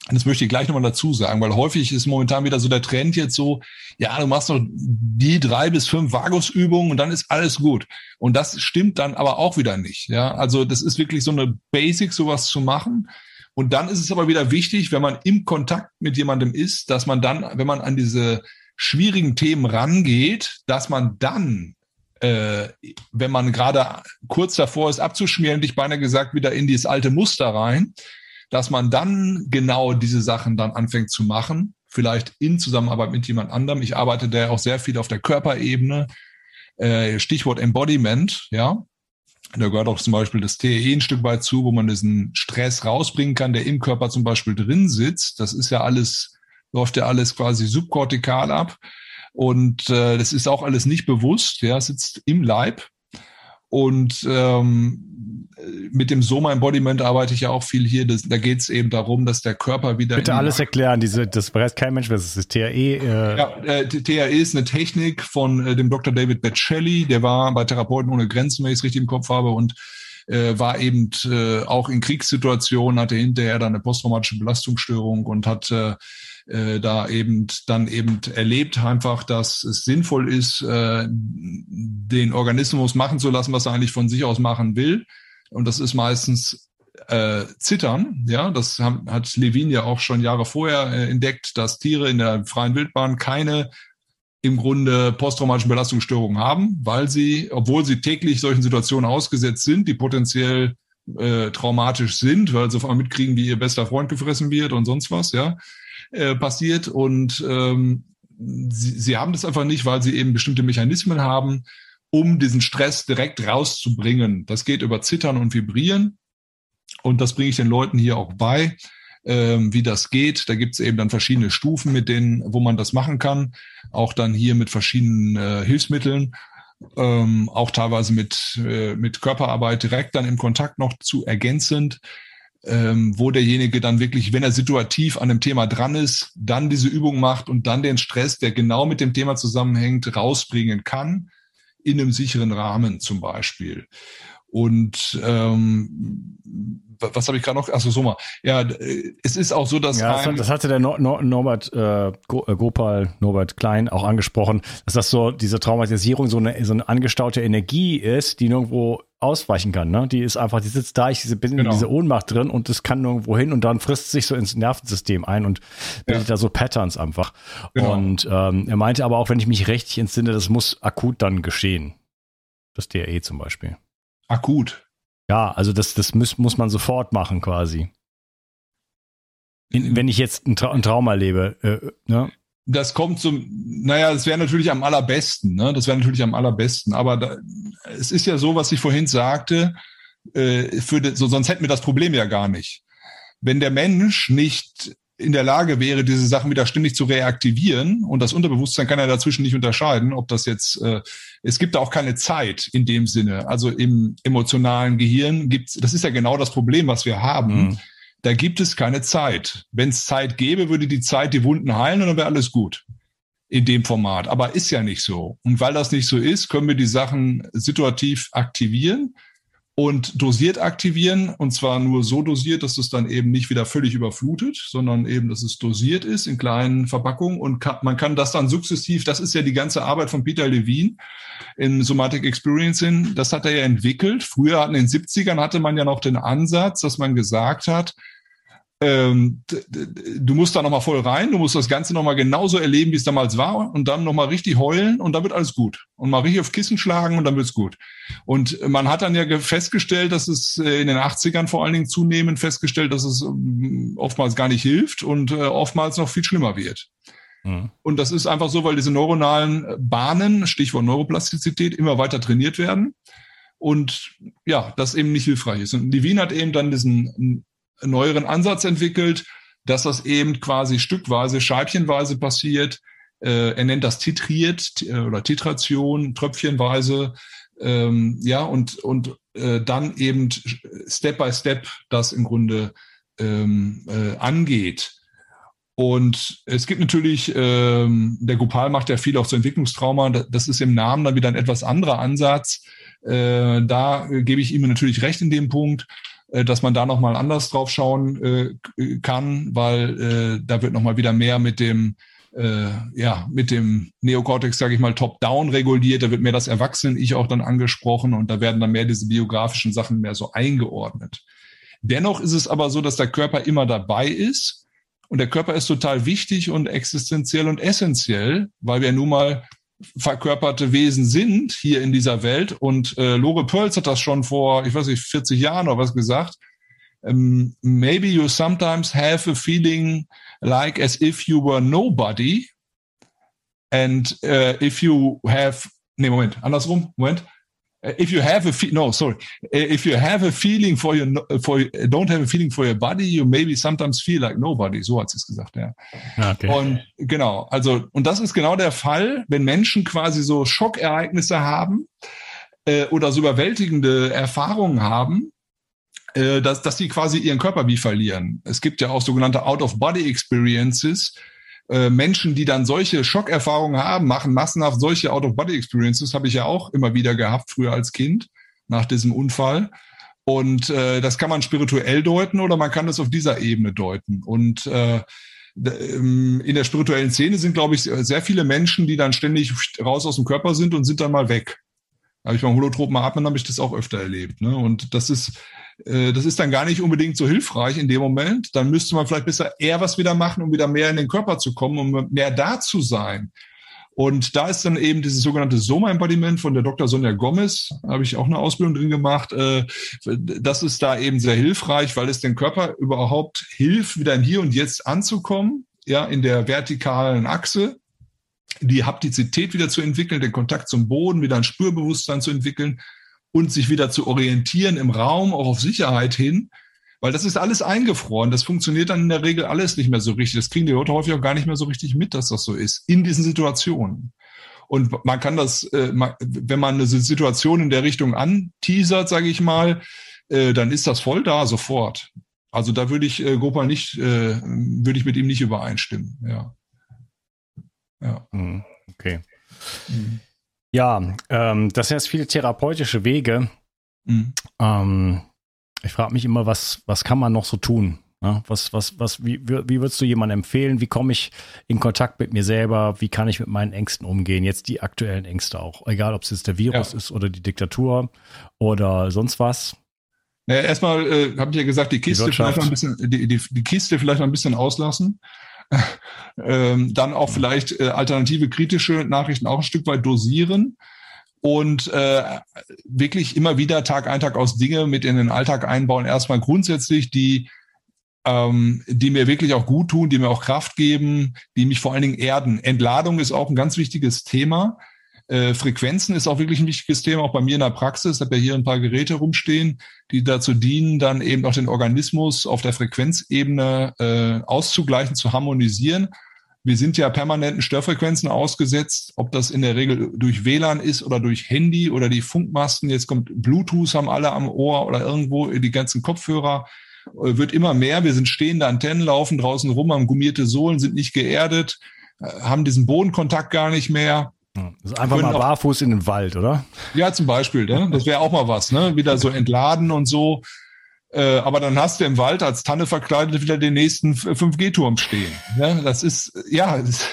Und das möchte ich gleich nochmal dazu sagen, weil häufig ist momentan wieder so der Trend jetzt so, ja, du machst noch die drei bis fünf Vagusübungen und dann ist alles gut. Und das stimmt dann aber auch wieder nicht. Ja, also das ist wirklich so eine Basic, sowas zu machen. Und dann ist es aber wieder wichtig, wenn man im Kontakt mit jemandem ist, dass man dann, wenn man an diese schwierigen Themen rangeht, dass man dann äh, wenn man gerade kurz davor ist abzuschmieren, dich beinahe gesagt, wieder in dieses alte Muster rein, dass man dann genau diese Sachen dann anfängt zu machen, vielleicht in Zusammenarbeit mit jemand anderem. Ich arbeite da auch sehr viel auf der Körperebene. Äh, Stichwort Embodiment, ja. Da gehört auch zum Beispiel das TE ein Stück weit zu, wo man diesen Stress rausbringen kann, der im Körper zum Beispiel drin sitzt. Das ist ja alles, läuft ja alles quasi subkortikal ab. Und äh, das ist auch alles nicht bewusst, ja, sitzt im Leib. Und ähm, mit dem Soma Embodiment arbeite ich ja auch viel hier. Das, da geht es eben darum, dass der Körper wieder. Bitte alles erklären. Diese, das weiß kein Mensch, was ist das TAE? Äh ja, äh, TAE ist eine Technik von äh, dem Dr. David Betschelli. Der war bei Therapeuten ohne Grenzen, wenn ich es richtig im Kopf habe, und äh, war eben äh, auch in Kriegssituationen, hatte hinterher dann eine posttraumatische Belastungsstörung und hat äh, äh, da eben dann eben erlebt einfach, dass es sinnvoll ist, äh, den Organismus machen zu lassen, was er eigentlich von sich aus machen will. Und das ist meistens äh, Zittern. Ja, das haben, hat Levin ja auch schon Jahre vorher äh, entdeckt, dass Tiere in der freien Wildbahn keine im Grunde posttraumatische Belastungsstörungen haben, weil sie, obwohl sie täglich solchen Situationen ausgesetzt sind, die potenziell äh, traumatisch sind, weil sie auf einmal mitkriegen, wie ihr bester Freund gefressen wird und sonst was, ja, äh, passiert. Und ähm, sie, sie haben das einfach nicht, weil sie eben bestimmte Mechanismen haben, um diesen Stress direkt rauszubringen. Das geht über Zittern und Vibrieren. Und das bringe ich den Leuten hier auch bei, ähm, wie das geht. Da gibt es eben dann verschiedene Stufen, mit denen, wo man das machen kann. Auch dann hier mit verschiedenen äh, Hilfsmitteln. Ähm, auch teilweise mit, äh, mit Körperarbeit direkt dann im Kontakt noch zu ergänzend ähm, wo derjenige dann wirklich, wenn er situativ an dem Thema dran ist, dann diese Übung macht und dann den Stress, der genau mit dem Thema zusammenhängt, rausbringen kann, in einem sicheren Rahmen zum Beispiel. Und ähm, was habe ich gerade noch? Achso, so mal. Ja, es ist auch so, dass. Ja, das, das hatte der Nor Nor Norbert äh, äh, Gopal, Norbert Klein auch angesprochen, dass das so, diese Traumatisierung so eine, so eine angestaute Energie ist, die nirgendwo ausweichen kann. Ne? Die ist einfach, die sitzt da, ich bin genau. in dieser Ohnmacht drin und es kann nirgendwo hin und dann frisst sich so ins Nervensystem ein und bildet ja. da so Patterns einfach. Genau. Und ähm, er meinte aber auch, wenn ich mich richtig entsinne, das muss akut dann geschehen. Das DRE zum Beispiel. Akut. Ja, also das, das muss, muss man sofort machen quasi. In, wenn ich jetzt ein, Tra ein Trauma lebe, äh, ne? Das kommt zum, naja, das wäre natürlich am allerbesten, ne? Das wäre natürlich am allerbesten. Aber da, es ist ja so, was ich vorhin sagte, äh, für de, so, sonst hätten wir das Problem ja gar nicht. Wenn der Mensch nicht in der Lage wäre, diese Sachen wieder ständig zu reaktivieren. Und das Unterbewusstsein kann ja dazwischen nicht unterscheiden, ob das jetzt, äh, es gibt da auch keine Zeit in dem Sinne. Also im emotionalen Gehirn gibt's, das ist ja genau das Problem, was wir haben. Mhm. Da gibt es keine Zeit. Wenn es Zeit gäbe, würde die Zeit die Wunden heilen und dann wäre alles gut in dem Format. Aber ist ja nicht so. Und weil das nicht so ist, können wir die Sachen situativ aktivieren und dosiert aktivieren. Und zwar nur so dosiert, dass es dann eben nicht wieder völlig überflutet, sondern eben, dass es dosiert ist in kleinen Verpackungen. Und kann, man kann das dann sukzessiv, das ist ja die ganze Arbeit von Peter Levine in Somatic Experiencing, das hat er ja entwickelt. Früher in den 70ern hatte man ja noch den Ansatz, dass man gesagt hat, ähm, du musst da nochmal voll rein, du musst das Ganze nochmal genauso erleben, wie es damals war und dann nochmal richtig heulen und dann wird alles gut. Und mal richtig auf Kissen schlagen und dann wird's gut. Und man hat dann ja festgestellt, dass es äh, in den 80ern vor allen Dingen zunehmend festgestellt, dass es ähm, oftmals gar nicht hilft und äh, oftmals noch viel schlimmer wird. Mhm. Und das ist einfach so, weil diese neuronalen Bahnen, Stichwort Neuroplastizität, immer weiter trainiert werden und ja, das eben nicht hilfreich ist. Und Levine hat eben dann diesen neueren Ansatz entwickelt, dass das eben quasi stückweise, scheibchenweise passiert. Äh, er nennt das titriert äh, oder Titration, tröpfchenweise. Ähm, ja, und, und äh, dann eben Step by Step das im Grunde ähm, äh, angeht. Und es gibt natürlich, ähm, der Gopal macht ja viel auch zu Entwicklungstrauma. Das ist im Namen dann wieder ein etwas anderer Ansatz. Äh, da gebe ich ihm natürlich recht in dem Punkt. Äh, dass man da nochmal anders drauf schauen äh, kann, weil äh, da wird nochmal wieder mehr mit dem äh, ja, mit dem Neokortex, sage ich mal, top-down reguliert, da wird mehr das Erwachsenen-Ich auch dann angesprochen und da werden dann mehr diese biografischen Sachen mehr so eingeordnet. Dennoch ist es aber so, dass der Körper immer dabei ist und der Körper ist total wichtig und existenziell und essentiell, weil wir nun mal verkörperte Wesen sind hier in dieser Welt. Und äh, Lore Pearls hat das schon vor, ich weiß nicht, 40 Jahren oder was gesagt. Um, ähm, maybe you sometimes have a feeling like as if you were nobody. And uh, if you have, nee, Moment, andersrum, Moment. Uh, if you have a fe no sorry. Uh, if you have a feeling for your for don't have a feeling for your body you maybe sometimes feel like nobody so hat sie es gesagt ja. Okay. und genau also und das ist genau der Fall wenn Menschen quasi so Schockereignisse haben äh, oder so überwältigende Erfahrungen haben äh, dass dass sie quasi ihren Körper wie verlieren. Es gibt ja auch sogenannte out of body experiences äh, Menschen, die dann solche Schockerfahrungen haben, machen massenhaft solche Out-of-Body-Experiences, habe ich ja auch immer wieder gehabt, früher als Kind, nach diesem Unfall. Und äh, das kann man spirituell deuten oder man kann es auf dieser Ebene deuten. Und äh, ähm, in der spirituellen Szene sind, glaube ich, sehr viele Menschen, die dann ständig raus aus dem Körper sind und sind dann mal weg. Habe ich beim Holotropen Atmen habe ich das auch öfter erlebt. Ne? Und das ist äh, das ist dann gar nicht unbedingt so hilfreich in dem Moment. Dann müsste man vielleicht besser eher was wieder machen, um wieder mehr in den Körper zu kommen, um mehr da zu sein. Und da ist dann eben dieses sogenannte Soma-Embodiment von der Dr. Sonja Gomez, habe ich auch eine Ausbildung drin gemacht. Äh, das ist da eben sehr hilfreich, weil es den Körper überhaupt hilft, wieder im Hier und Jetzt anzukommen, ja, in der vertikalen Achse, die Haptizität wieder zu entwickeln, den Kontakt zum Boden, wieder ein Spürbewusstsein zu entwickeln und sich wieder zu orientieren im Raum, auch auf Sicherheit hin, weil das ist alles eingefroren. Das funktioniert dann in der Regel alles nicht mehr so richtig. Das kriegen die Leute häufig auch gar nicht mehr so richtig mit, dass das so ist, in diesen Situationen. Und man kann das, äh, wenn man eine Situation in der Richtung anteasert, sage ich mal, äh, dann ist das voll da sofort. Also da würde ich äh, Gopal nicht, würde ich mit ihm nicht übereinstimmen. Ja. Ja. Hm, okay. Mhm. Ja, ähm, das sind jetzt viele therapeutische Wege. Mhm. Ähm, ich frage mich immer, was, was kann man noch so tun? Ja, was, was, was, wie, wie würdest du jemandem empfehlen? Wie komme ich in Kontakt mit mir selber? Wie kann ich mit meinen Ängsten umgehen? Jetzt die aktuellen Ängste auch. Egal, ob es jetzt der Virus ja. ist oder die Diktatur oder sonst was. Naja, erstmal äh, habe ich ja gesagt, die Kiste die vielleicht noch ein bisschen, die, die, die Kiste vielleicht noch ein bisschen auslassen. Ähm, dann auch vielleicht äh, alternative kritische Nachrichten auch ein Stück weit dosieren und äh, wirklich immer wieder Tag ein, Tag aus Dinge mit in den Alltag einbauen. Erstmal grundsätzlich die ähm, die mir wirklich auch gut tun, die mir auch Kraft geben, die mich vor allen Dingen erden. Entladung ist auch ein ganz wichtiges Thema. Äh, Frequenzen ist auch wirklich ein wichtiges Thema, auch bei mir in der Praxis. Ich habe ja hier ein paar Geräte rumstehen, die dazu dienen, dann eben auch den Organismus auf der Frequenzebene äh, auszugleichen, zu harmonisieren. Wir sind ja permanenten Störfrequenzen ausgesetzt, ob das in der Regel durch WLAN ist oder durch Handy oder die Funkmasten. Jetzt kommt Bluetooth, haben alle am Ohr oder irgendwo die ganzen Kopfhörer äh, wird immer mehr. Wir sind stehende Antennen, laufen draußen rum, haben gummierte Sohlen, sind nicht geerdet, äh, haben diesen Bodenkontakt gar nicht mehr. Also einfach mal barfuß in den Wald, oder? Ja, zum Beispiel. Ne? Das wäre auch mal was, ne? Wieder so entladen und so. Äh, aber dann hast du im Wald als Tanne verkleidet wieder den nächsten 5G-Turm stehen. Ne? Das ist, ja. Das,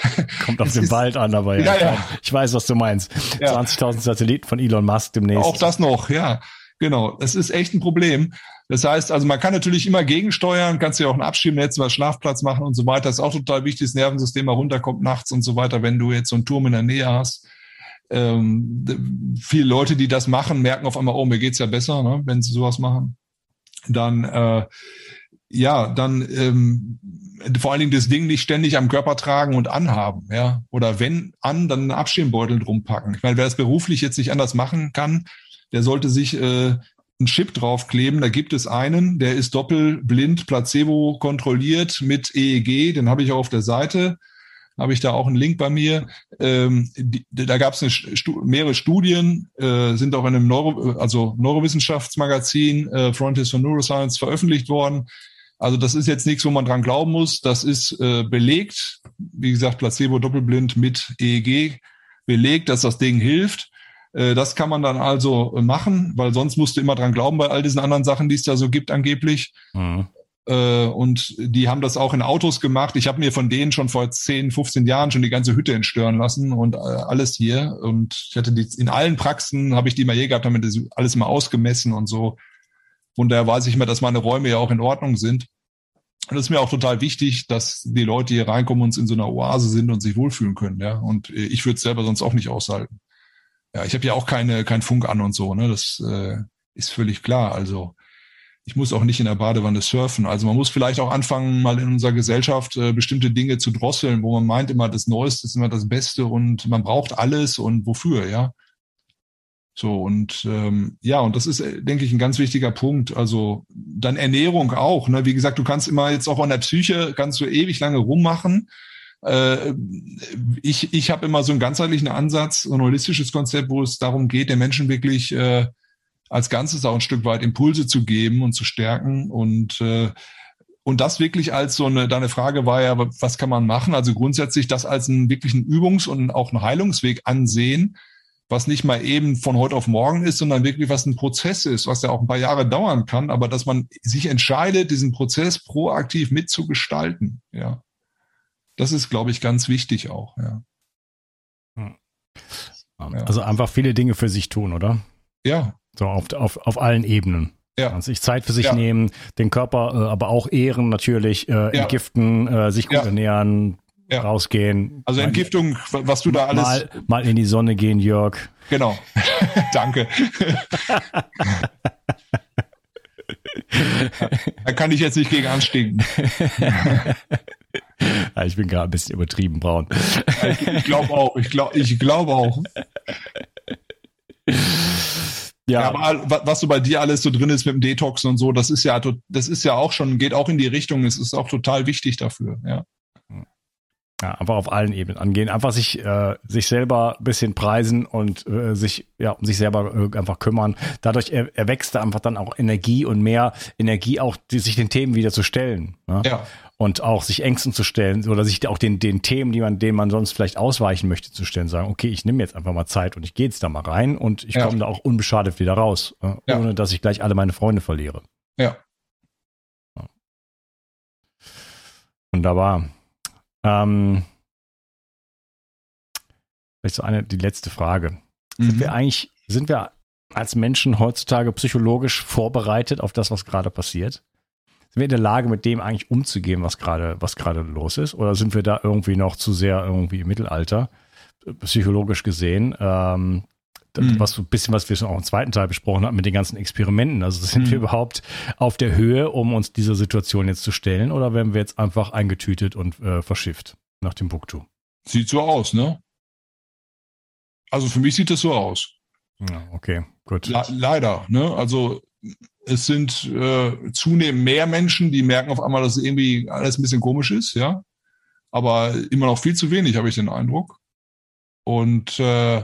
Kommt auf den ist, Wald an, aber ja, ja, ja. ich weiß, was du meinst. Ja. 20.000 Satelliten von Elon Musk demnächst. Auch das noch, ja. Genau. Das ist echt ein Problem. Das heißt, also man kann natürlich immer gegensteuern, kannst ja auch ein Abschiebnetz über Schlafplatz machen und so weiter. Ist auch total wichtig, das Nervensystem mal runterkommt nachts und so weiter, wenn du jetzt so einen Turm in der Nähe hast. Ähm, viele Leute, die das machen, merken auf einmal, oh, mir geht's ja besser, ne, wenn sie sowas machen. Dann, äh, ja, dann ähm, vor allen Dingen das Ding nicht ständig am Körper tragen und anhaben, ja. Oder wenn an, dann einen Abschirmbeutel drum packen. Ich meine, wer das beruflich jetzt nicht anders machen kann, der sollte sich äh, einen Chip draufkleben. Da gibt es einen, der ist doppelblind, placebo kontrolliert mit EEG. Den habe ich auch auf der Seite. Habe ich da auch einen Link bei mir. Ähm, die, da gab es Stu mehrere Studien, äh, sind auch in einem Neuro, also Neurowissenschaftsmagazin äh, Frontiers for Neuroscience veröffentlicht worden. Also das ist jetzt nichts, wo man dran glauben muss. Das ist äh, belegt, wie gesagt, Placebo doppelblind mit EEG belegt, dass das Ding hilft. Äh, das kann man dann also machen, weil sonst musst du immer dran glauben bei all diesen anderen Sachen, die es da so gibt angeblich. Mhm. Äh, und die haben das auch in Autos gemacht. Ich habe mir von denen schon vor 10, 15 Jahren schon die ganze Hütte entstören lassen und äh, alles hier. Und ich hatte die in allen Praxen habe ich die mal je gehabt, damit alles mal ausgemessen und so. Von daher weiß ich immer, dass meine Räume ja auch in Ordnung sind. das ist mir auch total wichtig, dass die Leute hier reinkommen und in so einer Oase sind und sich wohlfühlen können. Ja, und ich würde es selber sonst auch nicht aushalten. Ja, ich habe ja auch keine kein Funk an und so. Ne, das äh, ist völlig klar. Also ich muss auch nicht in der Badewanne surfen. Also man muss vielleicht auch anfangen, mal in unserer Gesellschaft äh, bestimmte Dinge zu drosseln, wo man meint immer, das Neueste ist immer das Beste und man braucht alles und wofür, ja. So, und ähm, ja, und das ist, äh, denke ich, ein ganz wichtiger Punkt. Also dann Ernährung auch. Ne? Wie gesagt, du kannst immer jetzt auch an der Psyche, kannst du ewig lange rummachen. Äh, ich ich habe immer so einen ganzheitlichen Ansatz, ein holistisches Konzept, wo es darum geht, den Menschen wirklich äh, als Ganzes auch ein Stück weit Impulse zu geben und zu stärken und äh, und das wirklich als so eine, deine Frage war ja, was kann man machen? Also grundsätzlich das als einen wirklichen Übungs- und auch einen Heilungsweg ansehen, was nicht mal eben von heute auf morgen ist, sondern wirklich was ein Prozess ist, was ja auch ein paar Jahre dauern kann, aber dass man sich entscheidet, diesen Prozess proaktiv mitzugestalten, ja. Das ist, glaube ich, ganz wichtig auch, ja. Hm. Also einfach viele Dinge für sich tun, oder? Ja. So auf, auf, auf allen Ebenen. Ja. Sich Zeit für sich ja. nehmen, den Körper äh, aber auch ehren natürlich, äh, ja. entgiften, äh, sich gut ja. ernähren, ja. rausgehen. Also Entgiftung, was du da alles. Mal, mal in die Sonne gehen, Jörg. Genau. Danke. da kann ich jetzt nicht gegen anstinken. ich bin gerade ein bisschen übertrieben braun. ich, glaube auch. Ich glaube ich glaube auch. Ja. ja. aber was so bei dir alles so drin ist mit dem Detox und so, das ist ja, das ist ja auch schon, geht auch in die Richtung, es ist auch total wichtig dafür, ja. Ja, einfach auf allen Ebenen angehen, einfach sich äh, sich selber ein bisschen preisen und äh, sich ja um sich selber äh, einfach kümmern. Dadurch er, erwächst da einfach dann auch Energie und mehr Energie auch die, sich den Themen wieder zu stellen. Ne? Ja. Und auch sich Ängsten zu stellen oder sich auch den den Themen, die man denen man sonst vielleicht ausweichen möchte, zu stellen, sagen, okay, ich nehme jetzt einfach mal Zeit und ich gehe jetzt da mal rein und ich ja. komme da auch unbeschadet wieder raus, äh, ja. ohne dass ich gleich alle meine Freunde verliere. Ja. Wunderbar. Ähm, vielleicht so eine, die letzte Frage. Mhm. Sind wir eigentlich, sind wir als Menschen heutzutage psychologisch vorbereitet auf das, was gerade passiert? Sind wir in der Lage, mit dem eigentlich umzugehen, was gerade, was gerade los ist? Oder sind wir da irgendwie noch zu sehr irgendwie im Mittelalter, psychologisch gesehen? Ähm, mhm. was so ein bisschen, was wir schon auch im zweiten Teil besprochen haben, mit den ganzen Experimenten. Also sind mhm. wir überhaupt auf der Höhe, um uns dieser Situation jetzt zu stellen, oder werden wir jetzt einfach eingetütet und äh, verschifft nach dem Buktu? Sieht so aus, ne? Also für mich sieht das so aus. Ja, okay, gut. Le leider, ne? Also es sind äh, zunehmend mehr Menschen, die merken auf einmal, dass irgendwie alles ein bisschen komisch ist, ja. Aber immer noch viel zu wenig, habe ich den Eindruck. Und äh,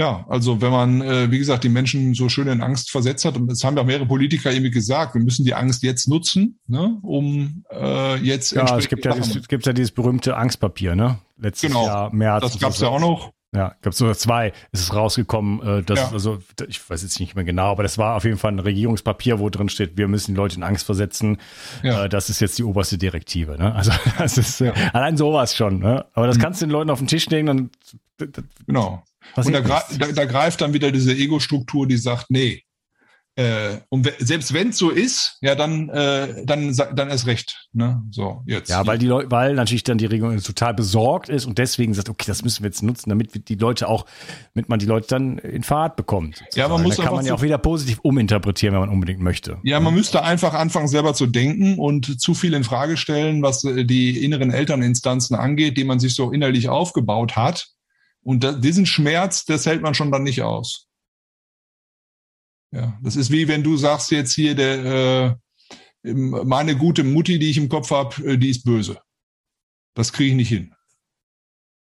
ja, also wenn man, äh, wie gesagt, die Menschen so schön in Angst versetzt hat, und das haben ja auch mehrere Politiker irgendwie gesagt, wir müssen die Angst jetzt nutzen, ne, um äh, jetzt. Ja, es gibt ja, dieses, es gibt ja dieses berühmte Angstpapier, ne? Letztes genau, Jahr März. Das gab's ja auch noch. Ja, gab sogar zwei. Es ist rausgekommen, äh, dass ja. also ich weiß jetzt nicht mehr genau, aber das war auf jeden Fall ein Regierungspapier, wo drin steht, wir müssen die Leute in Angst versetzen. Ja. Äh, das ist jetzt die oberste Direktive. Ne? Also das ist äh, allein sowas schon. Ne? Aber das mhm. kannst du den Leuten auf den Tisch legen, dann genau. Und da, da, da, greift dann wieder diese Ego-Struktur, die sagt, nee. Äh, und selbst wenn es so ist, ja, dann, äh, dann, dann ist recht. Ne? So, jetzt. Ja, weil die Leute, weil natürlich dann die Regierung total besorgt ist und deswegen sagt, okay, das müssen wir jetzt nutzen, damit die Leute auch, damit man die Leute dann in Fahrt bekommt. Ja, man muss da kann man ja auch wieder positiv uminterpretieren, wenn man unbedingt möchte. Ja, man müsste einfach anfangen, selber zu denken und zu viel in Frage stellen, was äh, die inneren Elterninstanzen angeht, die man sich so innerlich aufgebaut hat und da, diesen Schmerz, das hält man schon dann nicht aus. Ja, das ist wie wenn du sagst jetzt hier, der, äh, meine gute Mutti, die ich im Kopf habe, äh, die ist böse. Das kriege ich nicht hin.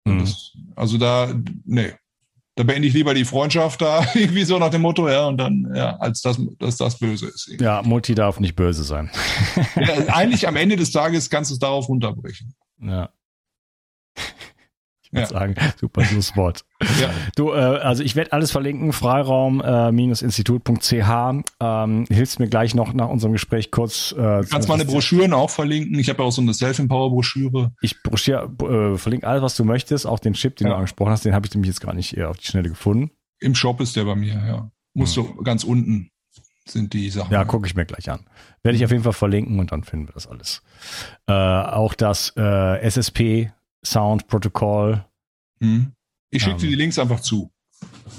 Mhm. Das, also da, nee. Da beende ich lieber die Freundschaft da, irgendwie so nach dem Motto, ja, und dann, ja, als dass, dass das böse ist. Irgendwie. Ja, Mutti darf nicht böse sein. ja, eigentlich am Ende des Tages kannst du es darauf runterbrechen. Ja ja. sagen. Super Schlusswort. Ja. Du, äh, also ich werde alles verlinken, freiraum-institut.ch. Ähm, hilfst mir gleich noch nach unserem Gespräch kurz. Äh, du kannst meine Broschüren auch verlinken. Ich habe ja auch so eine Self-Empower-Broschüre. Ich broschier, äh, verlinke alles, was du möchtest, auch den Chip, den ja. du angesprochen hast, den habe ich nämlich jetzt gar nicht eher auf die Schnelle gefunden. Im Shop ist der bei mir, ja. Musst hm. du ganz unten sind die Sachen. Ja, gucke ich mir gleich an. Werde ich auf jeden Fall verlinken und dann finden wir das alles. Äh, auch das äh, SSP Sound Protocol. Hm. Ich schicke ähm, dir die Links einfach zu.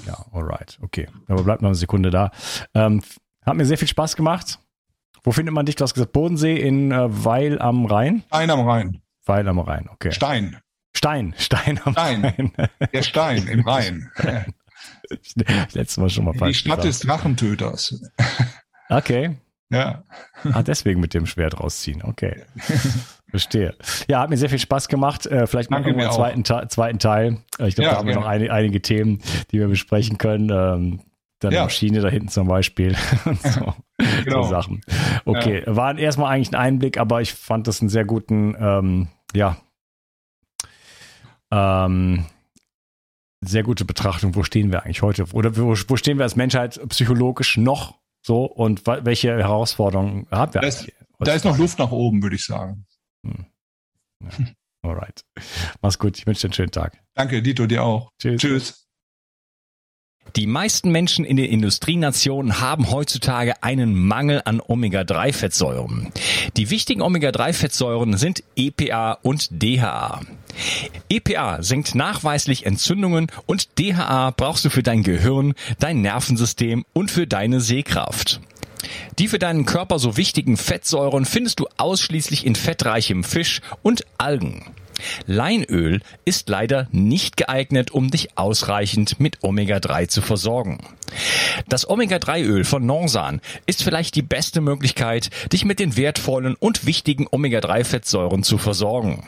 Ja, alright, okay. Aber bleibt noch eine Sekunde da. Ähm, hat mir sehr viel Spaß gemacht. Wo findet man dich? Du hast gesagt Bodensee in äh, Weil am Rhein? Stein am Rhein. Weil am Rhein, okay. Stein. Stein, Stein am Stein. Rhein. Der Stein im Rhein. Letztes Mal schon mal falsch Die Stadt gesagt. des Drachentöters. Okay. Ja. Ah, deswegen mit dem Schwert rausziehen. Okay. Verstehe. Ja, hat mir sehr viel Spaß gemacht. Äh, vielleicht machen wir einen zweiten, zweiten Teil. Äh, ich glaube, ja, da haben wir noch ein, einige Themen, die wir besprechen können. Ähm, deine ja. Maschine da hinten zum Beispiel so, genau. so Sachen. Okay, ja. war erstmal eigentlich ein Einblick, aber ich fand das einen sehr guten, ähm, ja, ähm, sehr gute Betrachtung, wo stehen wir eigentlich heute? Oder wo, wo stehen wir als Menschheit psychologisch noch so und welche Herausforderungen haben wir? Da ist, da ist noch Luft nach oben, würde ich sagen. Hm. Ja. Alright. Mach's gut. Ich wünsche dir einen schönen Tag. Danke, Dito, dir auch. Tschüss. Tschüss. Die meisten Menschen in den Industrienationen haben heutzutage einen Mangel an Omega-3-Fettsäuren. Die wichtigen Omega-3-Fettsäuren sind EPA und DHA. EPA senkt nachweislich Entzündungen und DHA brauchst du für dein Gehirn, dein Nervensystem und für deine Sehkraft. Die für deinen Körper so wichtigen Fettsäuren findest du ausschließlich in fettreichem Fisch und Algen. Leinöl ist leider nicht geeignet, um dich ausreichend mit Omega-3 zu versorgen. Das Omega-3-Öl von Norsan ist vielleicht die beste Möglichkeit, dich mit den wertvollen und wichtigen Omega-3-Fettsäuren zu versorgen.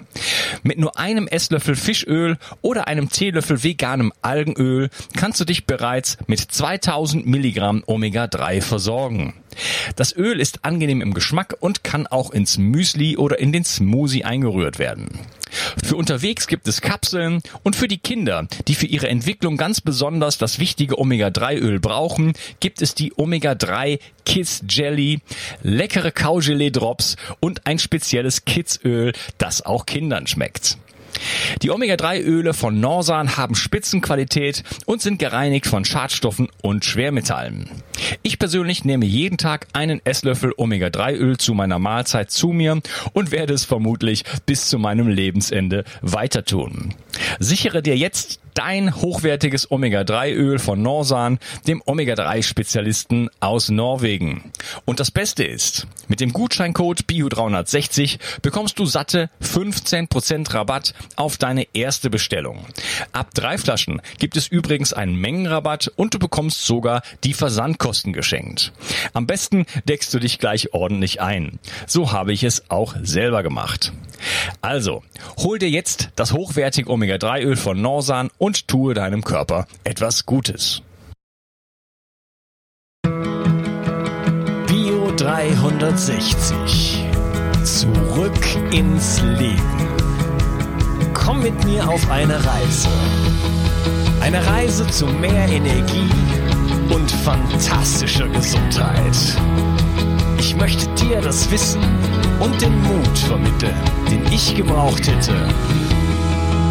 Mit nur einem Esslöffel Fischöl oder einem Teelöffel veganem Algenöl kannst du dich bereits mit 2000 Milligramm Omega-3 versorgen. Das Öl ist angenehm im Geschmack und kann auch ins Müsli oder in den Smoothie eingerührt werden. Für unterwegs gibt es Kapseln und für die Kinder, die für ihre Entwicklung ganz besonders das wichtige Omega-3-Öl brauchen, gibt es die Omega-3 Kids Jelly, leckere Kaugelee-Drops und ein spezielles Kids-Öl, das auch Kindern schmeckt. Die Omega-3-Öle von Norsan haben Spitzenqualität und sind gereinigt von Schadstoffen und Schwermetallen. Ich persönlich nehme jeden Tag einen Esslöffel Omega-3-Öl zu meiner Mahlzeit zu mir und werde es vermutlich bis zu meinem Lebensende weiter tun. Sichere dir jetzt dein hochwertiges Omega-3-Öl von Norsan, dem Omega-3-Spezialisten aus Norwegen. Und das Beste ist, mit dem Gutscheincode BIO360 bekommst du satte 15% Rabatt auf deine erste Bestellung. Ab drei Flaschen gibt es übrigens einen Mengenrabatt und du bekommst sogar die Versandkosten geschenkt. Am besten deckst du dich gleich ordentlich ein. So habe ich es auch selber gemacht. Also, hol dir jetzt das hochwertige Omega-3-Öl von Norsan und tue deinem Körper etwas Gutes. Bio 360. Zurück ins Leben. Komm mit mir auf eine Reise. Eine Reise zu mehr Energie und fantastischer Gesundheit. Ich möchte dir das Wissen und den Mut vermitteln, den ich gebraucht hätte,